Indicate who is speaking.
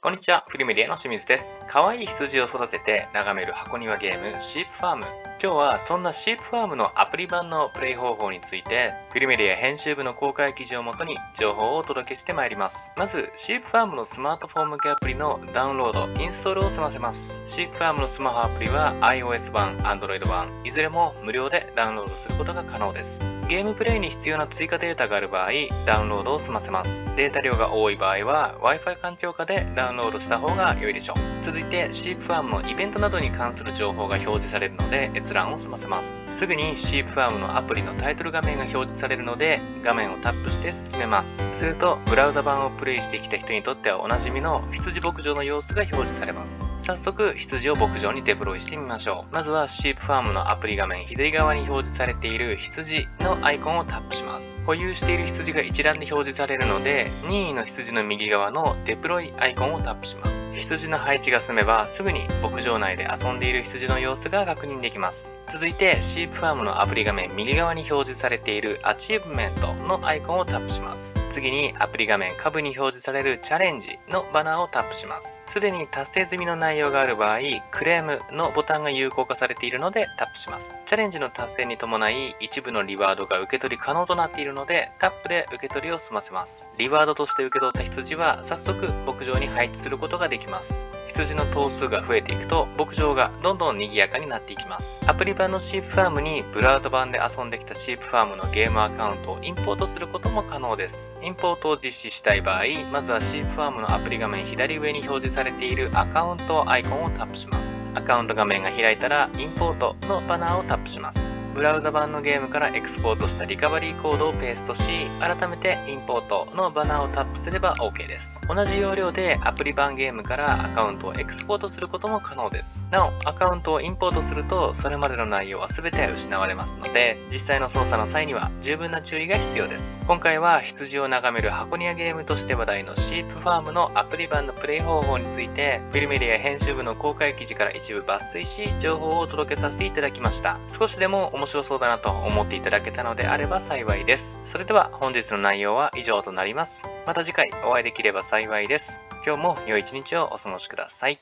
Speaker 1: こんにちは、フリメディアの清水です。可愛い羊を育てて眺める箱庭ゲーム、シープファーム。今日はそんなシープファームのアプリ版のプレイ方法について、リメディア編集部の公開記事をもとに情報をお届けしてまいります。まず、シープファームのスマートフォン向けアプリのダウンロード、インストールを済ませます。シープファームのスマホアプリは iOS 版、Android 版、いずれも無料でダウンロードすることが可能です。ゲームプレイに必要な追加データがある場合、ダウンロードを済ませます。データ量が多い場合は Wi-Fi 環境下でダウンロードした方が良いでしょう。続いて、シープファームのイベントなどに関する情報が表示されるので閲覧を済ませます。すぐにシープファームのアプリのタイトル画面が表示されるので、画面をタップして進めます。すると、ブラウザ版をプレイしてきた人にとってはおなじみの羊牧場の様子が表示されます。早速、羊を牧場にデプロイしてみましょう。まずはシープファームのアプリ画面左側に表示されている羊のアイコンをタップします。保有している羊が一覧で表示されるので、任意の羊の右側のデプロイアイコンをタップします。羊の配置が済めば、すぐに牧場内で遊んでいる羊の様子が確認できます。続いて、シープファームのアプリ画面右側に表示されているアチーブメントのアイコンをタップします。次に、アプリ画面下部に表示されるチャレンジのバナーをタップします。すでに達成済みの内容がある場合、クレームのボタンが有効化されているのでタップします。チャレンジの達成に伴い、一部のリワードが受け取り可能となっているので、タップで受け取りを済ませます。リワードとして受け取った羊は、早速牧場に配置することができます。羊の頭数が増えていくと、牧場がどんどん賑やかになっていきます。アプリ版のシープファームにブラウザ版で遊んできたシープファームのゲームアカウントをインポートすることも可能です。インポートを実施したい場合、まずはシープファームのアプリ画面左上に表示されているアカウントアイコンをタップします。アカウント画面が開いたら、インポートのバナーをタップします。ブラウザ版のゲームからエクスポートしたリカバリーコードをペーストし、改めてインポートのバナーをタップすれば OK です。同じ要領でアプリ版ゲームからアカウントをエクスポートすることも可能です。なお、アカウントをインポートすると、それまでの内容は全て失われますので、実際の操作の際には十分な注意が必要です。今回は羊を眺める箱庭ゲームとして話題のシープファームのアプリ版のプレイ方法について、フィルメディア編集部の公開記事から一部抜粋し、情報をお届けさせていただきました。少しでも面白そうだなと思っていただけたのであれば幸いです。それでは本日の内容は以上となります。また次回お会いできれば幸いです。今日も良い一日をお過ごしください。